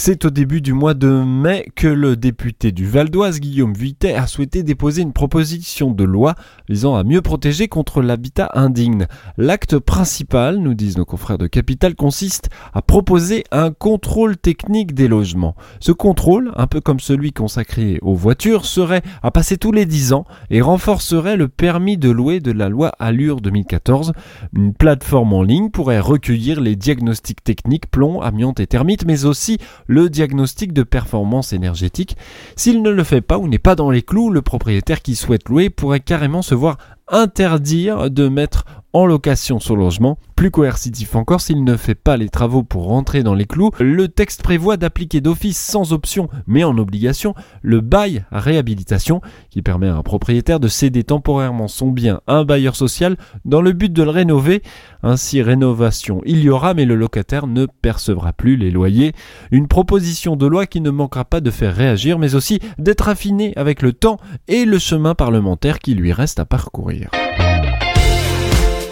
C'est au début du mois de mai que le député du Val d'Oise, Guillaume Vuittet, a souhaité déposer une proposition de loi visant à mieux protéger contre l'habitat indigne. L'acte principal, nous disent nos confrères de Capital, consiste à proposer un contrôle technique des logements. Ce contrôle, un peu comme celui consacré aux voitures, serait à passer tous les 10 ans et renforcerait le permis de louer de la loi Allure 2014. Une plateforme en ligne pourrait recueillir les diagnostics techniques plomb, amiante et thermite, mais aussi le diagnostic de performance énergétique. S'il ne le fait pas ou n'est pas dans les clous, le propriétaire qui souhaite louer pourrait carrément se voir interdire de mettre en location son logement. Plus coercitif encore, s'il ne fait pas les travaux pour rentrer dans les clous, le texte prévoit d'appliquer d'office sans option mais en obligation le bail à réhabilitation qui permet à un propriétaire de céder temporairement son bien à un bailleur social dans le but de le rénover. Ainsi rénovation il y aura mais le locataire ne percevra plus les loyers. Une proposition de loi qui ne manquera pas de faire réagir mais aussi d'être affinée avec le temps et le chemin parlementaire qui lui reste à parcourir.